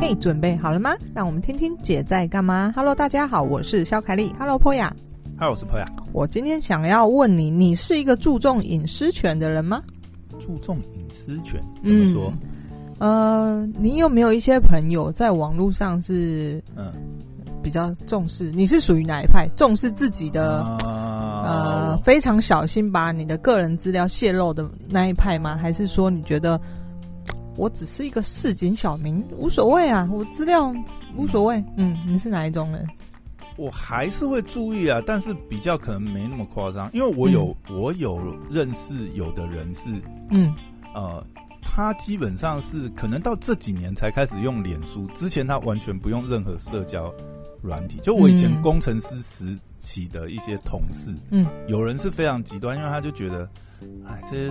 嘿，准备好了吗？让我们听听姐在干嘛。Hello，大家好，我是肖凯丽。Hello，Poya。Hello，我是 Poya。我今天想要问你，你是一个注重隐私权的人吗？注重隐私权怎么说？嗯、呃，你有没有一些朋友在网络上是嗯比较重视？你是属于哪一派？重视自己的、uh, 呃非常小心把你的个人资料泄露的那一派吗？还是说你觉得？我只是一个市井小民，无所谓啊，我资料无所谓。嗯，你是哪一种人？我还是会注意啊，但是比较可能没那么夸张，因为我有、嗯、我有认识有的人是，嗯，呃，他基本上是可能到这几年才开始用脸书，之前他完全不用任何社交软体。就我以前工程师时期的一些同事，嗯，有人是非常极端，因为他就觉得。哎，这些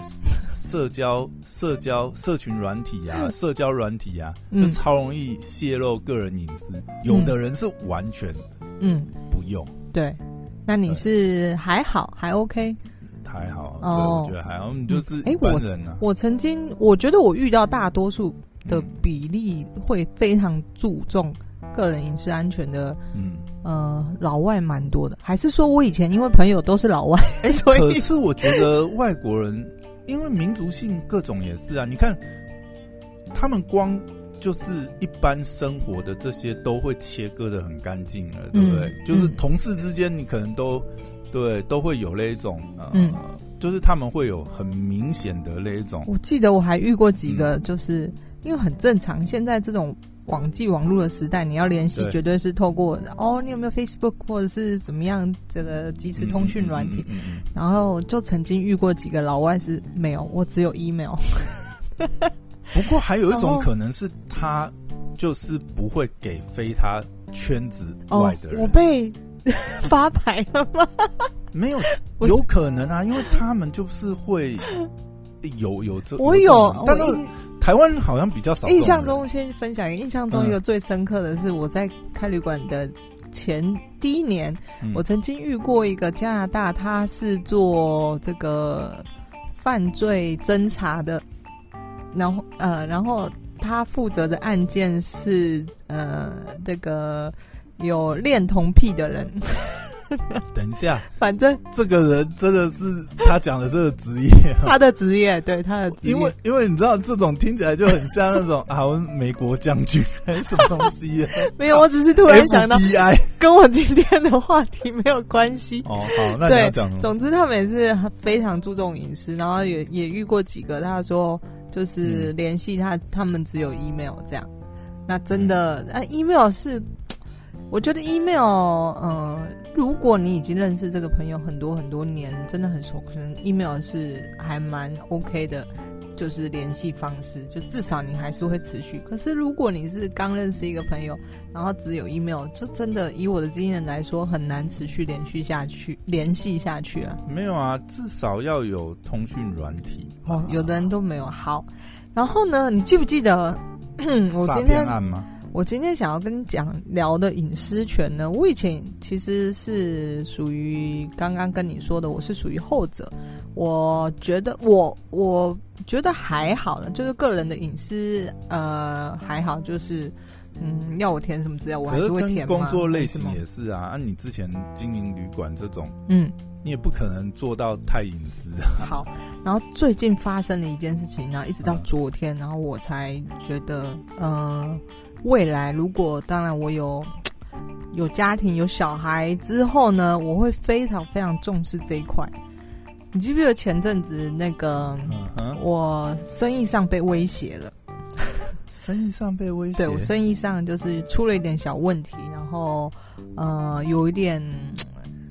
社交、社交、社群软体啊，社交软体啊，就超容易泄露个人隐私。嗯。有的人是完全，嗯，不用。对，那你是还好，还 OK，还好。哦，我觉得还好。你就是哎，我。我曾经，我觉得我遇到大多数的比例会非常注重个人隐私安全的，嗯。呃，老外蛮多的，还是说我以前因为朋友都是老外，哎、欸，所以可是我觉得外国人因为民族性各种也是啊，你看他们光就是一般生活的这些都会切割的很干净了，对不对？嗯、就是同事之间你可能都对都会有那一种呃、嗯，就是他们会有很明显的那一种。我记得我还遇过几个，就是、嗯、因为很正常，现在这种。网际网络的时代，你要联系绝对是透过哦，你有没有 Facebook 或者是怎么样这个即时通讯软体？然后就曾经遇过几个老外是没有，我只有 email。不过还有一种可能是他就是不会给非他圈子外的人。哦、我被发牌了吗？没有，有可能啊，因为他们就是会有有这我有，但是。台湾好像比较少。印象中，先分享一个印象中一个最深刻的是，我在开旅馆的前第一年，嗯，我曾经遇过一个加拿大，他是做这个犯罪侦查的，然后呃，然后他负责的案件是呃，这个有恋童癖的人。等一下，反正这个人真的是他讲的这个职业，他的职业，对他的职业，因为因为你知道这种听起来就很像那种啊，美国将军还是什么东西？没有，我只是突然想到跟我今天的话题没有关系。哦，好，那你要讲。总之，他们也是非常注重隐私，然后也也遇过几个，他说就是联系他，他们只有 email 这样。那真的，啊，email 是。我觉得 email，嗯，如果你已经认识这个朋友很多很多年，真的很熟，可能 email 是还蛮 OK 的，就是联系方式，就至少你还是会持续。可是如果你是刚认识一个朋友，然后只有 email，就真的以我的经验来说，很难持续连续下去，联系下去啊。没有啊，至少要有通讯软体。哦，有的人都没有。好，然后呢，你记不记得 我今天？我今天想要跟你讲聊的隐私权呢，我以前其实是属于刚刚跟你说的，我是属于后者。我觉得我我觉得还好了，就是个人的隐私呃还好，就是嗯要我填什么资料我还是会填。工作类型也是啊，按、啊、你之前经营旅馆这种，嗯，你也不可能做到太隐私啊。好，然后最近发生了一件事情，然后一直到昨天，然后我才觉得嗯。呃未来如果当然我有 有家庭有小孩之后呢，我会非常非常重视这一块。你记不记得前阵子那个、uh-huh. 我生意上被威胁了？生意上被威胁？对，我生意上就是出了一点小问题，然后呃有一点。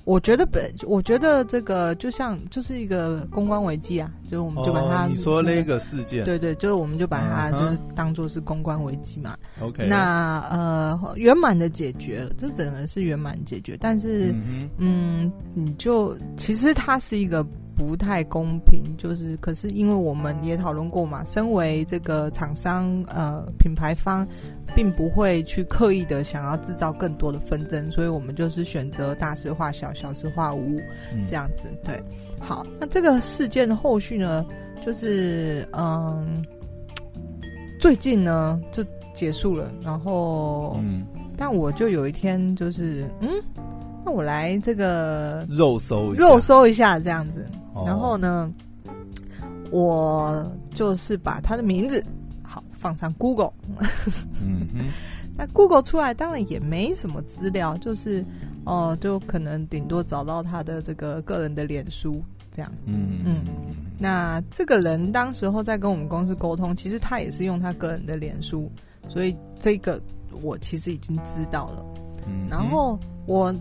我觉得本，我觉得这个就像就是一个公关危机啊，就是我们就把它、哦、你说那个事件，对对，就是我们就把它就是当做是公关危机嘛。OK，那呃圆满的解决了，这整个是圆满解决，但是嗯，嗯，你就其实它是一个。不太公平，就是可是因为我们也讨论过嘛，身为这个厂商呃品牌方，并不会去刻意的想要制造更多的纷争，所以我们就是选择大事化小，小事化无，这样子。对，好，那这个事件的后续呢，就是嗯，最近呢，就结束了，然后，嗯，但我就有一天就是，嗯，那我来这个肉搜肉搜一下这样子，哦、然后呢，我就是把他的名字好放上 Google，嗯哼，那 Google 出来当然也没什么资料，就是哦、呃，就可能顶多找到他的这个个人的脸书。这样，嗯。嗯，那这个人当时候在跟我们公司沟通，其实他也是用他个人的脸书，所以这个我其实已经知道了。嗯，然后我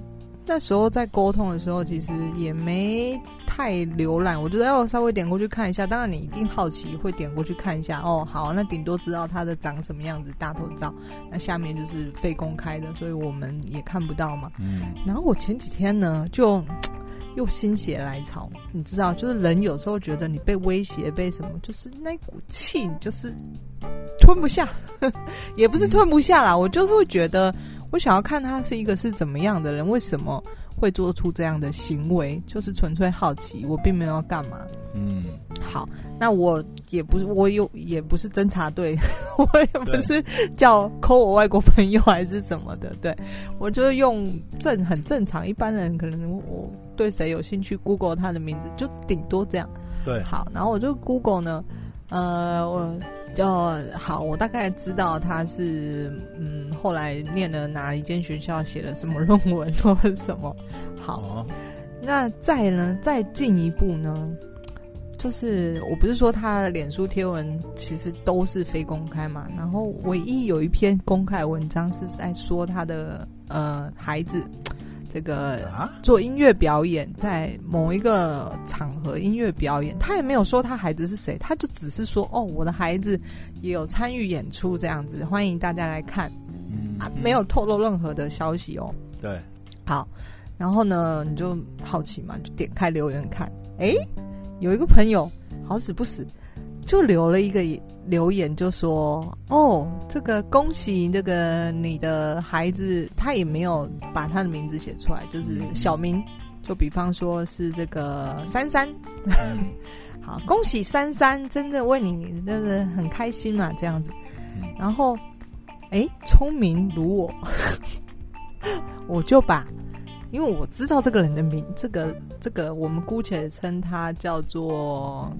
那时候在沟通的时候，其实也没太浏览，我觉得要稍微点过去看一下。当然，你一定好奇，会点过去看一下。哦，好，那顶多知道他的长什么样子，大头照。那下面就是非公开的，所以我们也看不到嘛。嗯，然后我前几天呢，就。又心血来潮，你知道，就是人有时候觉得你被威胁，被什么，就是那股气，就是吞不下，也不是吞不下啦。嗯、我就是会觉得，我想要看他是一个是怎么样的人，为什么会做出这样的行为，就是纯粹好奇，我并没有要干嘛。嗯，好，那我也不是，我有也不是侦查队，我也不是叫抠我外国朋友还是什么的，对，我就用正很正常，一般人可能我。对谁有兴趣，Google 他的名字就顶多这样。对，好，然后我就 Google 呢，呃，我就好，我大概知道他是嗯，后来念了哪一间学校，写了什么论文或者什么。好，哦、那再呢，再进一步呢，就是我不是说他的脸书贴文其实都是非公开嘛，然后唯一有一篇公开文章是在说他的呃孩子。这个做音乐表演，在某一个场合音乐表演，他也没有说他孩子是谁，他就只是说哦，我的孩子也有参与演出这样子，欢迎大家来看，嗯，啊，没有透露任何的消息哦。对，好，然后呢，你就好奇嘛，就点开留言看，诶，有一个朋友好死不死就留了一个。留言就说：“哦，这个恭喜这个你的孩子，他也没有把他的名字写出来，就是小名，就比方说是这个珊珊。好，恭喜珊珊，真的为你，就是很开心嘛，这样子。然后，哎，聪明如我，我就把，因为我知道这个人的名，这个这个，我们姑且称他叫做。”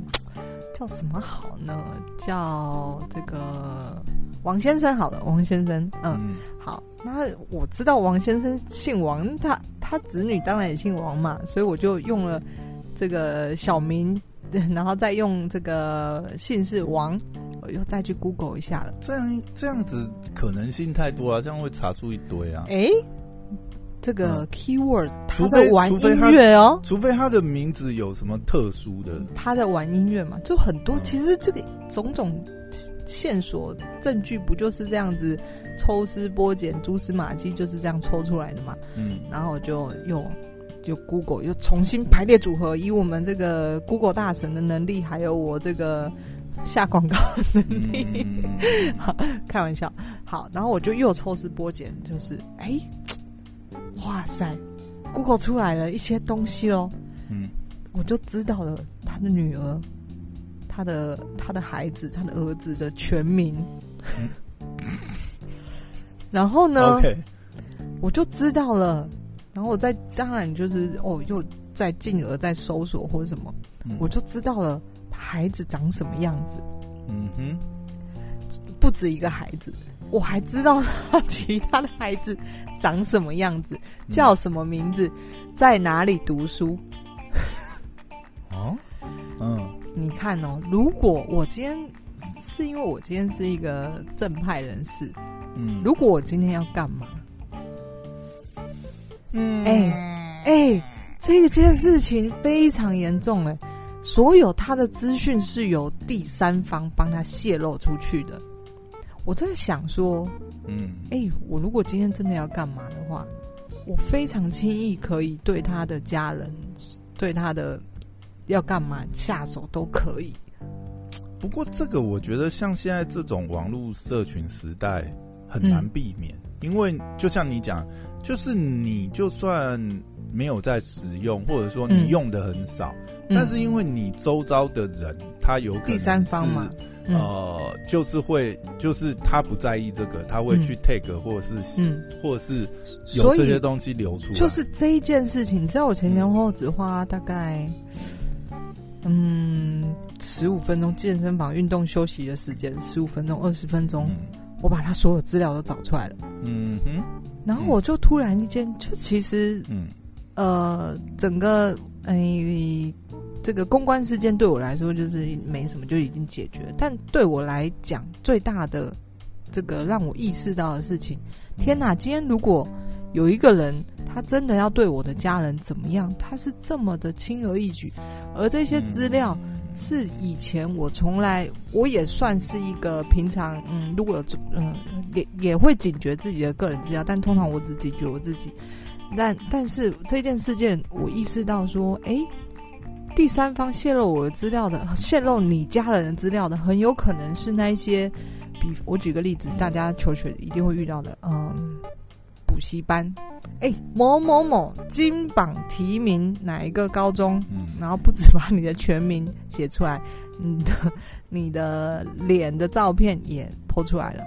叫什么好呢？叫这个王先生好了，王先生，嗯，嗯好。那我知道王先生姓王，他他子女当然也姓王嘛，所以我就用了这个小名，然后再用这个姓氏王，我又再去 Google 一下了。这样这样子可能性太多啊，这样会查出一堆啊。哎。这个 keyword，他在玩音乐哦，除非他的名字有什么特殊的，他在玩音乐嘛，就很多。其实这个种种线索证据不就是这样子抽丝剥茧、蛛丝马迹就是这样抽出来的嘛？嗯，然后就又就 Google 又重新排列组合，以我们这个 Google 大神的能力，还有我这个下广告的能力，好开玩笑。好，然后我就又抽丝剥茧，就是哎。哇塞，Google 出来了一些东西喽，嗯，我就知道了他的女儿，他的他的孩子，他的儿子的全名，嗯、然后呢，Okay. 我就知道了，然后我再当然就是哦，又再进而再搜索或者什么，嗯、我就知道了孩子长什么样子，嗯哼，不止一个孩子。我还知道他其他的孩子长什么样子，叫什么名字，在哪里读书。哦，嗯，你看哦，如果我今天是因为我今天是一个正派人士，嗯，如果我今天要干嘛？嗯，哎哎、这件事情非常严重哎，所有他的资讯是由第三方帮他泄露出去的。我在想说，嗯，哎、欸，我如果今天真的要干嘛的话，我非常轻易可以对他的家人，对他的要干嘛下手都可以。不过这个我觉得像现在这种网络社群时代很难避免，嗯、因为就像你讲，就是你就算没有在使用，或者说你用的很少，嗯、但是因为你周遭的人他有可能是第三方嘛。呃，就是会，就是他不在意这个，他会去 take 或者是，嗯，或者是有这些东西流出来。就是这一件事情，你知道我前前后后只花大概，嗯，十五分钟健身房运动休息的时间，十五分钟、二十分钟，嗯、我把他所有资料都找出来了。嗯哼，然后我就突然间，就其实，嗯，呃，整个，哎、欸。这个公关事件对我来说就是没什么，就已经解决了。但对我来讲，最大的这个让我意识到的事情，天哪！今天如果有一个人，他真的要对我的家人怎么样，他是这么的轻而易举，而这些资料是以前我从来，我也算是一个平常，嗯，如果有嗯也也会警觉自己的个人资料，但通常我只警觉我自己。但但是这件事件，我意识到说，哎。第三方泄露我的资料的，泄露你家人的资料的，很有可能是那一些，比我举个例子，大家求学一定会遇到的，嗯，补习班，哎、欸，某某某金榜题名哪一个高中，嗯，然后不止把你的全名写出来，你的你的脸的照片也 po 出来了，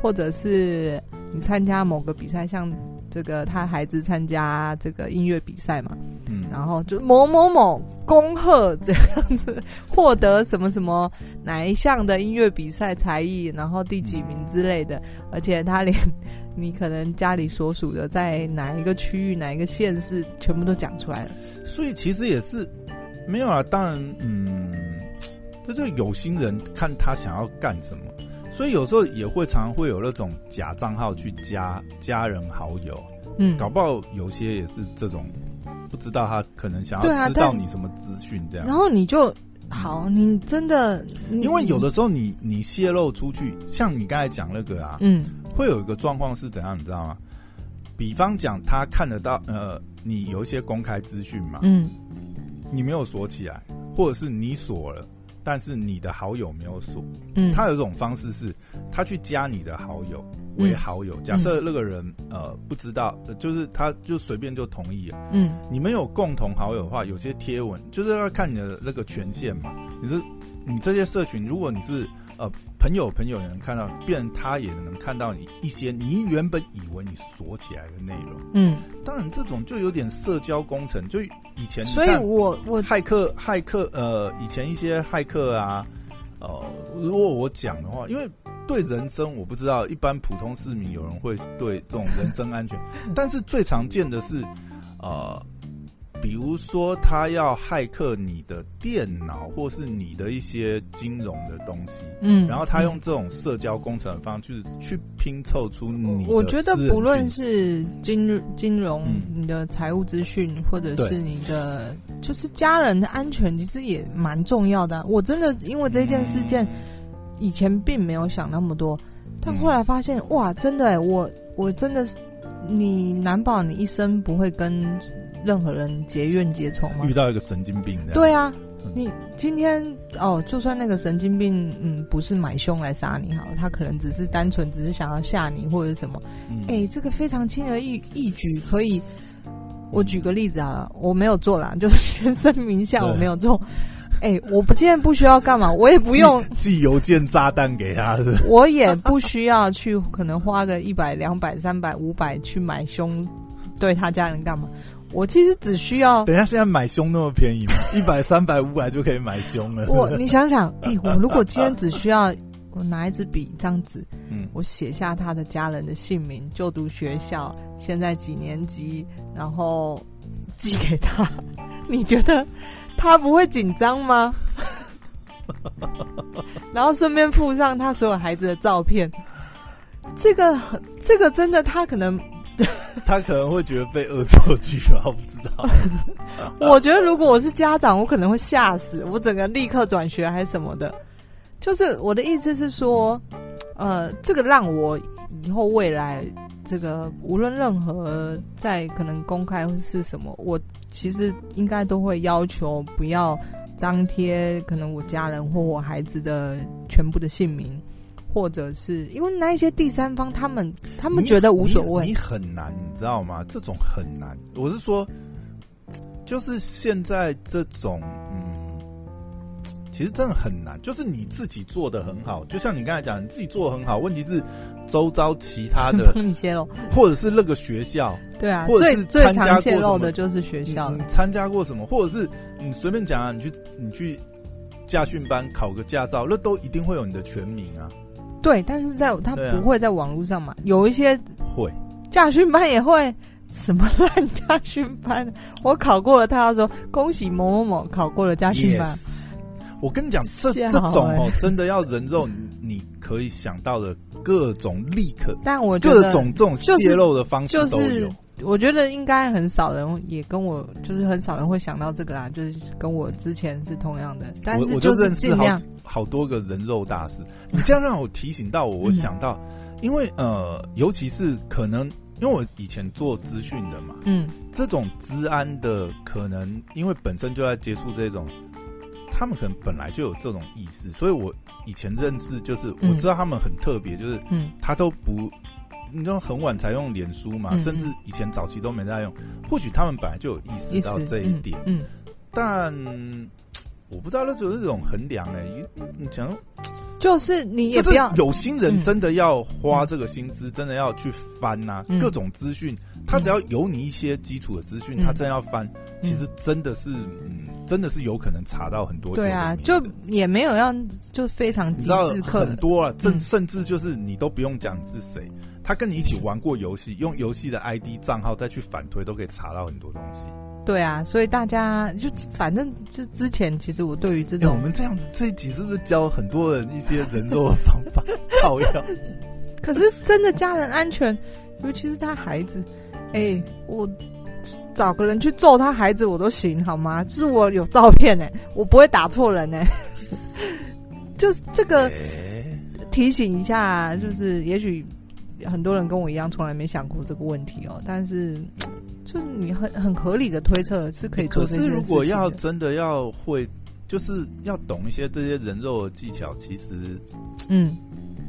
或者是你参加某个比赛，像。这个他孩子参加这个音乐比赛嘛，嗯，然后就某某某恭贺这样子获得什么什么哪一项的音乐比赛才艺，然后第几名之类的，而且他连你可能家里所属的在哪一个区域、哪一个县市，全部都讲出来了。所以其实也是没有啊，当然，嗯，这就有心人看他想要干什么。所以有时候也会常常会有那种假账号去加家人好友，嗯，搞不好有些也是这种，不知道他可能想要知道你什么资讯这样。然后你就好，你真的，因为有的时候你你泄露出去，像你刚才讲那个啊，嗯，会有一个状况是怎样，你知道吗？比方讲他看得到，呃，你有一些公开资讯嘛，嗯，你没有锁起来，或者是你锁了。但是你的好友没有锁，嗯，他有一种方式是，他去加你的好友为好友。嗯、假设那个人呃不知道，就是他就随便就同意了，嗯，你们有共同好友的话，有些贴文就是要看你的那个权限嘛。你是你这些社群，如果你是。呃，朋友朋友也能看到，变他也能看到你一些你原本以为你锁起来的内容。嗯，当然这种就有点社交工程，就以前所以我我骇客骇客呃，以前一些骇客啊，呃，如果我讲的话，因为对人身我不知道，一般普通市民有人会对这种人身安全，但是最常见的是呃。比如说，他要骇客你的电脑，或是你的一些金融的东西，嗯，然后他用这种社交工程的方式去拼凑出你。我觉得不论是金金融、嗯、你的财务资讯，或者是你的，就是家人的安全，其实也蛮重要的。我真的因为这件事件，以前并没有想那么多，但后来发现，哇，真的，我我真的是，你难保你一生不会跟。任何人结怨结仇吗？遇到一个神经病，对啊，你今天哦，就算那个神经病，嗯，不是买凶来杀你好了，他可能只是单纯只是想要吓你或者什么，哎、嗯欸，这个非常轻而易易举，可以。我举个例子啊，我没有做啦，就是先声明一下我没有做。哎、欸，我不见不需要干嘛，我也不用寄邮件炸弹给他是，我也不需要去可能花个一百、两百、三百、五百去买凶，对他家人干嘛？我其实只需要等一下，现在买凶那么便宜吗？一百、三百、五百就可以买凶了。我你想想，哎、欸，我如果今天只需要我拿一支笔、这样子，嗯，我写下他的家人的姓名、就读学校、现在几年级，然后寄给他，你觉得他不会紧张吗？然后顺便附上他所有孩子的照片，这个这个真的，他可能。他可能会觉得被恶作剧吧，我不知道。我觉得如果我是家长，我可能会吓死，我整个立刻转学还是什么的。就是我的意思是说，呃，这个让我以后未来这个无论任何在可能公开或是什么，我其实应该都会要求不要张贴可能我家人或我孩子的全部的姓名。或者是因为那一些第三方，他们他们觉得无所谓，你很难，你知道吗？这种很难。我是说，就是现在这种，其实真的很难。就是你自己做的很好，就像你刚才讲，你自己做的很好，问题是周遭其他的帮你泄露，或者是那个学校，对啊，或者是最最常泄露的就是学校。你参加过什么？或者是你随便讲啊，你去你去驾训班考个驾照，那都一定会有你的全名啊。对，但是在他不会在网络上嘛，有一些会驾训班也会。什么烂驾训班？我考过了，他要说恭喜某某某考过了驾训班。我跟你讲，这这种哦，真的要人肉，你可以想到的各种立刻，但我各种这种泄露的方式都有。就是、我觉得应该很少人也跟我，就是很少人会想到这个啦。就是跟我之前是同样的，但我就认识好好多个人肉大师。你这样让我提醒到我，我想到，因为呃，尤其是可能。因为我以前做资讯的嘛，嗯，这种治安的可能，因为本身就在接触这种，他们可能本来就有这种意识，所以我以前认识就是我知道他们很特别，就是嗯，他都不，你知道很晚才用脸书嘛，甚至以前早期都没在用，或许他们本来就有意识到这一点，嗯，但我不知道那种是这种衡量哎，你讲。就是你也不要有心人真的要花这个心思，真的要去翻呐、啊，嗯、各种资讯，他只要有你一些基础的资讯，嗯、他真的要翻，嗯、其实真的是，嗯，真的是有可能查到很多。对啊，就也没有要就非常机智课很多啊，甚甚至就是你都不用讲是谁，他跟你一起玩过游戏，用游戏的 ID 账号再去反推，都可以查到很多东西。对啊，所以大家就反正就之前，其实我对于这种、欸，我们这样子这一集是不是教很多人一些人肉的方法？靠药。可是真的家人安全，尤其是他孩子，哎、欸，我找个人去揍他孩子我都行，好吗？就是我有照片哎、欸，我不会打错人哎、欸，就是这个提醒一下，就是也许很多人跟我一样，从来没想过这个问题哦、喔，但是。就是你很很合理的推测是可以做。可是如果要真的要会，就是要懂一些这些人肉的技巧，其实，嗯，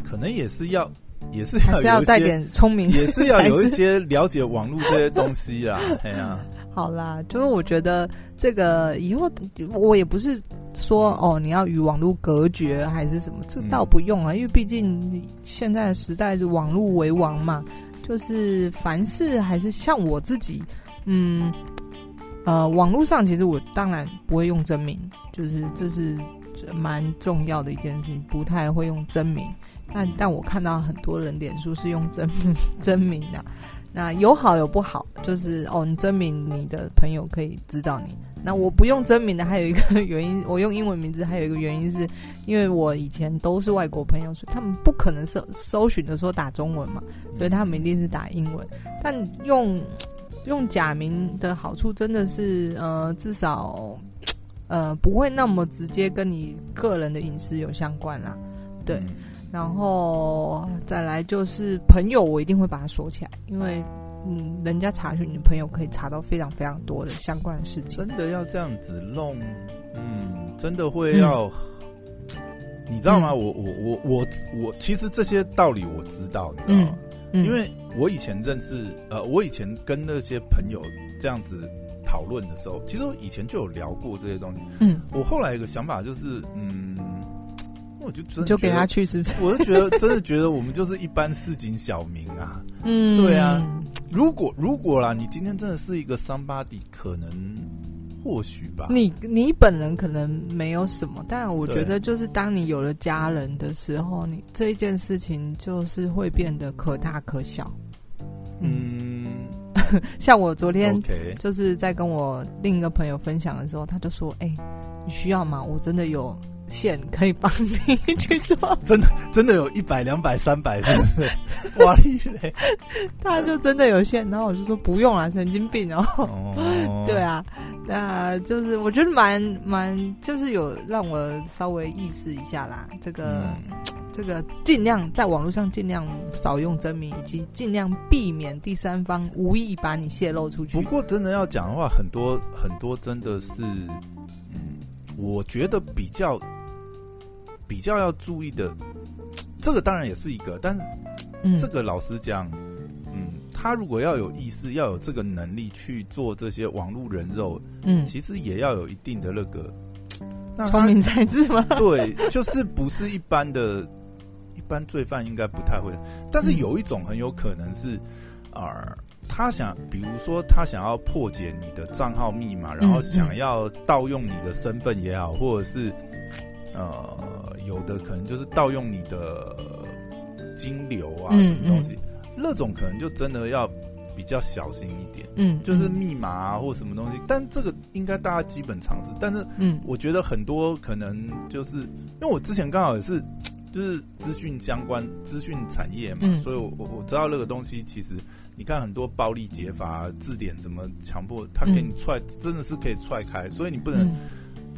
可能也是要，也是要，还是要带点聪明，也是要有一些了解网络这些东西啦。哎呀，好啦，就是我觉得这个以后我也不是说哦，你要与网络隔绝还是什么，这倒不用啊，因为毕竟现在的时代是网络为王嘛。就是凡事还是像我自己，嗯，呃，网络上其实我当然不会用真名，就是这是蛮重要的一件事情，不太会用真名。但但我看到很多人脸书是用真 真名的，那有好有不好，就是哦，你真名你的朋友可以知道你。那我不用真名的，还有一个 原因，我用英文名字，还有一个原因是，因为我以前都是外国朋友，所以他们不可能搜搜寻的时候打中文嘛，所以他们一定是打英文。但用用假名的好处，真的是呃，至少呃不会那么直接跟你个人的隐私有相关啦。对，然后再来就是朋友，我一定会把它锁起来，因为。嗯，人家查询你的朋友可以查到非常非常多的相关的事情。真的要这样子弄，嗯，真的会要，嗯、你知道吗？嗯、我我我我我，其实这些道理我知道，你知道吗？因为我以前认识，呃，我以前跟那些朋友这样子讨论的时候，其实我以前就有聊过这些东西。嗯，我后来有个想法就是，嗯，我就真的就给他去，是不是？我就觉得真的觉得我们就是一般市井小民啊。嗯，对啊。如果如果啦，你今天真的是一个 somebody，可能或许吧。你你本人可能没有什么，但我觉得就是当你有了家人的时候，你这一件事情就是会变得可大可小。嗯，嗯 像我昨天就是在跟我另一个朋友分享的时候，他就说：“哎、欸，你需要吗？我真的有。”线可以帮你去做，真的真的有一百两百三百的，哇嘞！他就真的有线，然后我就说不用了，神经病哦。哦 对啊，那就是我觉得蛮蛮，就是有让我稍微意识一下啦。这个、嗯、这个尽量在网络上尽量少用真名，以及尽量避免第三方无意把你泄露出去。不过真的要讲的话，很多很多真的是，嗯，我觉得比较。比较要注意的，这个当然也是一个，但是这个老实讲，嗯，他如果要有意识，要有这个能力去做这些网络人肉，嗯，其实也要有一定的那个 聪明才智吗？对，就是不是一般的，一般罪犯应该不太会。但是有一种很有可能是，啊、呃，他想，比如说他想要破解你的账号密码，然后想要盗用你的身份也好，或者是呃，有的可能就是盗用你的金流啊，什么东西，那种可能就真的要。比较小心一点，嗯，就是密码啊或什么东西，但这个应该大家基本常识。但是，嗯，我觉得很多可能就是因为我之前刚好也是，就是资讯相关、资讯产业嘛，所以我我我知道那个东西，其实你看很多暴力解法字典怎么强迫他给你踹，真的是可以踹开，所以你不能。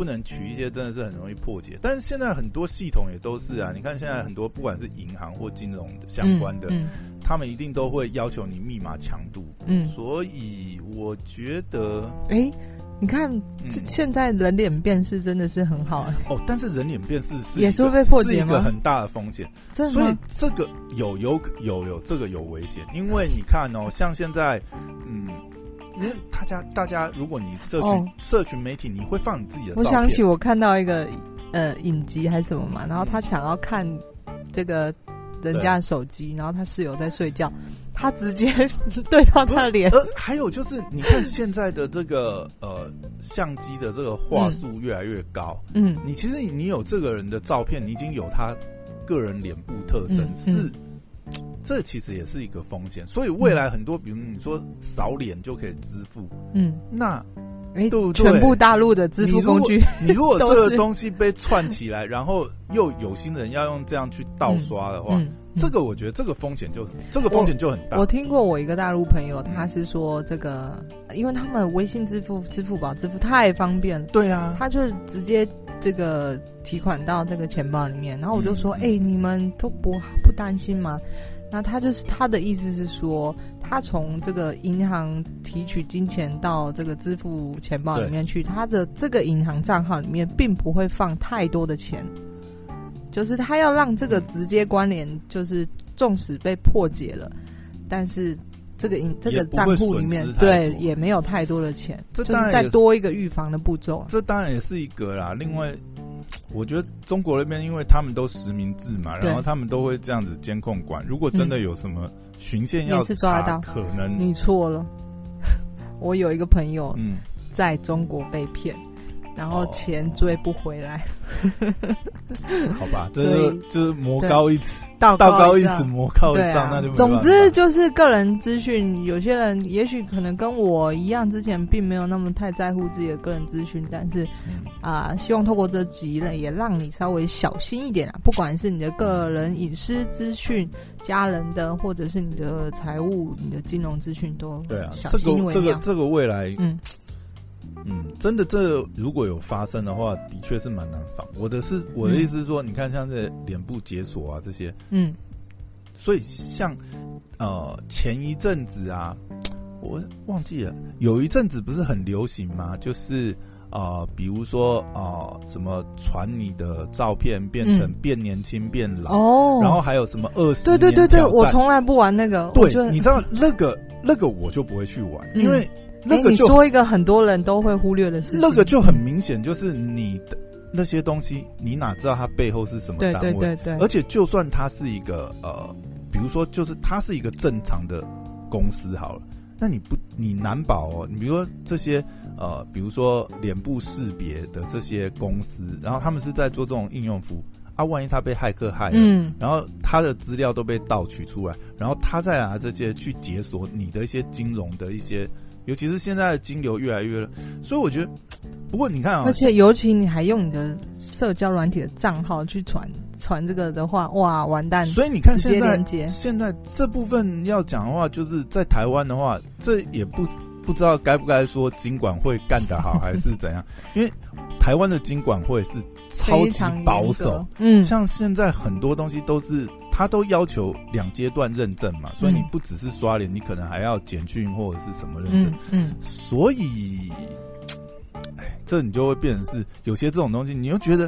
不能取一些真的是很容易破解，但是现在很多系统也都是啊。你看现在很多不管是银行或金融相关的，嗯嗯、他们一定都会要求你密码强度。嗯，所以我觉得，哎、欸，你看、嗯、现在人脸辨识真的是很好、欸、哦，但是人脸辨识是也是会被破解吗？是一个很大的风险，所以这个有有有有这个有危险，因为你看哦，像现在，嗯。因为大家，大家，如果你社群、哦、社群媒体，你会放你自己的照片。我想起我看到一个呃影集还是什么嘛，然后他想要看这个人家的手机，然后他室友在睡觉，他直接 对到他的脸。呃，还有就是，你看现在的这个呃相机的这个画素越来越高，嗯，你其实你有这个人的照片，你已经有他个人脸部特征、嗯嗯、是。这其实也是一个风险，所以未来很多，比如你说扫脸就可以支付，嗯，那哎，都全部大陆的支付工具，你如果 这个东西被串起来，然后又有心人要用这样去盗刷的话，这个我觉得这个风险就这个风险就很大。我听过我一个大陆朋友，他是说这个，因为他们微信支付、支付宝支付太方便了，对啊，他就是直接这个提款到这个钱包里面，然后我就说，哎，你们都不不担心吗？那他就是他的意思是说，他从这个银行提取金钱到这个支付钱包里面去，他的这个银行账号里面并不会放太多的钱，就是他要让这个直接关联，就是纵使被破解了，但是这个银这个账户里面对也没有太多的钱，这就是再多一个预防的步骤。这当然也是一个啦，另外。我觉得中国那边，因为他们都实名制嘛，然后他们都会这样子监控管。如果真的有什么巡线要查，嗯、可能你错了。我有一个朋友，嗯，在中国被骗。然后钱追不回来，好吧，这是就是魔高一尺，道高一尺，魔高一丈，那就总之就是个人资讯。有些人也许可能跟我一样，之前并没有那么太在乎自己的个人资讯，但是啊，希望透过这集呢，也让你稍微小心一点啊。不管是你的个人隐私资讯、家人的，或者是你的财务、你的金融资讯，都对啊，小心。这个这个未来，嗯。嗯，真的，这如果有发生的话，的确是蛮难防。我的是我的意思是说，嗯、你看像这脸部解锁啊这些，嗯，所以像呃前一阵子啊，我忘记了，有一阵子不是很流行吗？就是啊、呃，比如说啊、呃，什么传你的照片变成变年轻变老哦，然后还有什么二十，对对对对，我从来不玩那个。对，你知道那个那个我就不会去玩，嗯、因为。那个、说一个很多人都会忽略的事情，那个就很明显，就是你的那些东西，你哪知道它背后是什么单位？对对对对。而且，就算它是一个呃，比如说，就是它是一个正常的公司好了，那你不，你难保哦。你比如说这些呃，比如说脸部识别的这些公司，然后他们是在做这种应用服务啊，万一他被骇客害了，嗯，然后他的资料都被盗取出来，然后他再拿这些去解锁你的一些金融的一些。尤其是现在的金流越来越了，所以我觉得，不过你看啊，而且尤其你还用你的社交软体的账号去传传这个的话，哇，完蛋！所以你看现在现在这部分要讲的话，就是在台湾的话，这也不不知道该不该说金管会干得好还是怎样，因为台湾的金管会是超级保守，嗯，像现在很多东西都是。他都要求两阶段认证嘛，所以你不只是刷脸，你可能还要简讯或者是什么认证。嗯，嗯，所以，哎，这你就会变成是有些这种东西，你又觉得，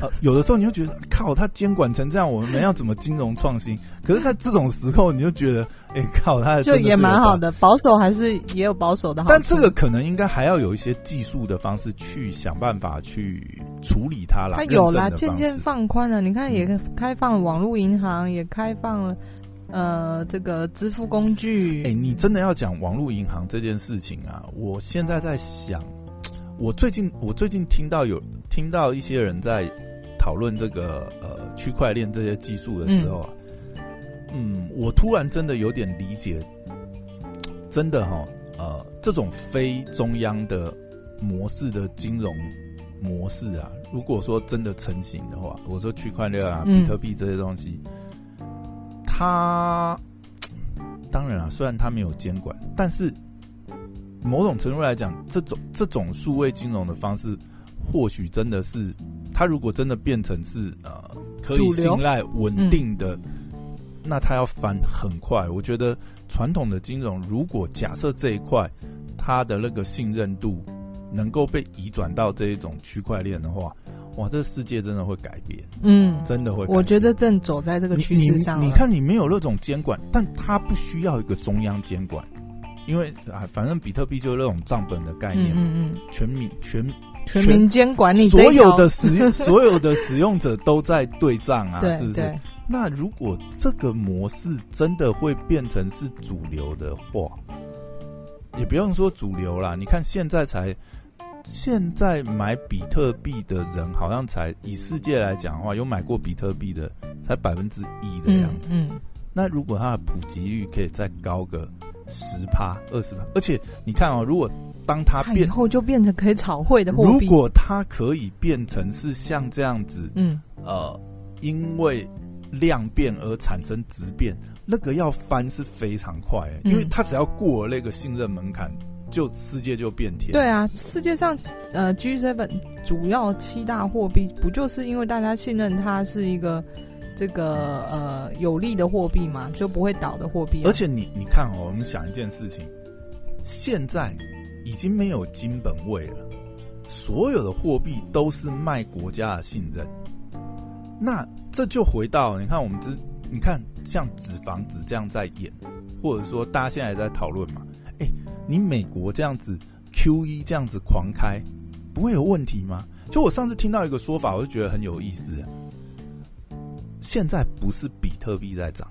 呃，有的时候你又觉得，靠，他监管成这样，我们要怎么金融创新？可是，在这种时候，你就觉得，哎，靠，他就也蛮好的，保守还是也有保守的好。但这个可能应该还要有一些技术的方式去想办法去处理它啦。它有啦，渐渐放宽了。你看，也开放了网络银行，也开放了。呃，这个支付工具，哎、欸，你真的要讲网络银行这件事情啊？我现在在想，我最近我最近听到有听到一些人在讨论这个呃区块链这些技术的时候啊，嗯，嗯，我突然真的有点理解，真的哈，呃，这种非中央的模式的金融模式啊，如果说真的成型的话，我说区块链啊、比特币这些东西。嗯他当然啊，虽然它没有监管，但是某种程度来讲，这种这种数位金融的方式，或许真的是，它如果真的变成是呃可以信赖、稳定的，嗯、那它要翻很快。我觉得传统的金融，如果假设这一块它的那个信任度能够被移转到这一种区块链的话。哇，这个世界真的会改变，嗯，真的会改变。我觉得正走在这个趋势上。你看，你没有那种监管，但它不需要一个中央监管，因为啊，反正比特币就是那种账本的概念，嗯嗯，全民全全民监管你，所有的使用 所有的使用者都在对账啊，是不是？那如果这个模式真的会变成是主流的话，也不用说主流啦，你看现在才。现在买比特币的人好像才以世界来讲的话，有买过比特币的才百分之一的样子。嗯，嗯，那如果它的普及率可以再高个十趴、二十趴，而且你看哦，如果当它变以后就变成可以炒汇的货币，如果它可以变成是像这样子，嗯，呃，因为量变而产生质变，那个要翻是非常快，因为它只要过了那个信任门槛。就世界就变天。对啊，世界上呃 G7 主要七大货币，不就是因为大家信任它是一个这个呃有利的货币嘛，就不会倒的货币。而且你你看哦，我们想一件事情，现在已经没有金本位了，所有的货币都是卖国家的信任。那这就回到你看我们这，你看像纸房子这样在演，或者说大家现在在讨论嘛。你美国这样子 QE 这样子狂开，不会有问题吗？就我上次听到一个说法，我就觉得很有意思。现在不是比特币在涨，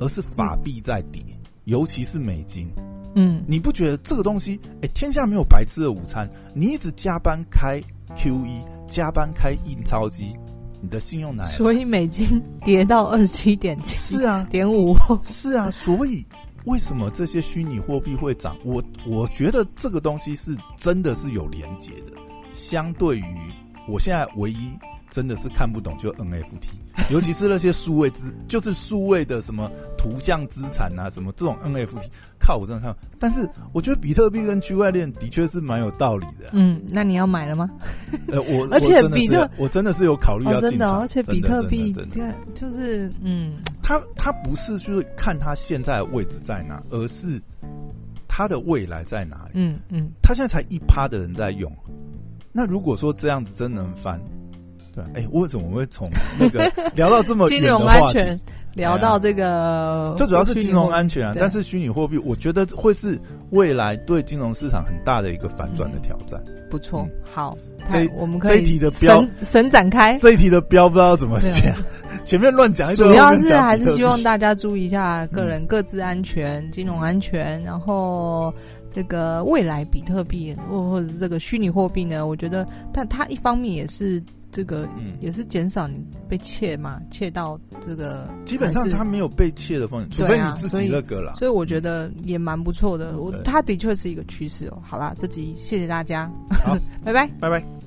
而是法币在跌，尤其是美金。嗯，你不觉得这个东西？哎，天下没有白吃的午餐。你一直加班开 QE，加班开印钞机，你的信用哪？所以美金跌到二十七点七，是啊，点五，是啊，所以。为什么这些虚拟货币会涨？我我觉得这个东西是真的是有连结的。相对于我现在唯一真的是看不懂，就 NFT，尤其是那些数位资，就是数位的什么图像资产啊，什么这种 NFT，靠我真的看。但是我觉得比特币跟区块链的确是蛮有道理的。嗯，那你要买了吗？呃，我 而且比特，我真的是有考虑要进场，而且比特币，看，就是嗯。它它不是说看它现在的位置在哪，而是它的未来在哪里。嗯嗯，它现在才一趴的人在用，那如果说这样子真能翻，对，哎、欸，为什么会从那个 聊到这么金融安全？聊到这个，最主要是金融安全啊。但是虚拟货币，我觉得会是未来对金融市场很大的一个反转的挑战。不错，好，这我们可以这一题的标神展开，这一题的标不知道怎么写，前面乱讲一堆。主要是还是希望大家注意一下个人各自安全、金融安全，然后这个未来比特币或或者是这个虚拟货币呢，我觉得，但它一方面也是。这个也是减少你被窃嘛，窃到这个基本上他没有被窃的风险，除非你自己那个了。所以我觉得也蛮不错的，我它的确是一个趋势哦。好啦，这集谢谢大家，好，拜拜，拜拜。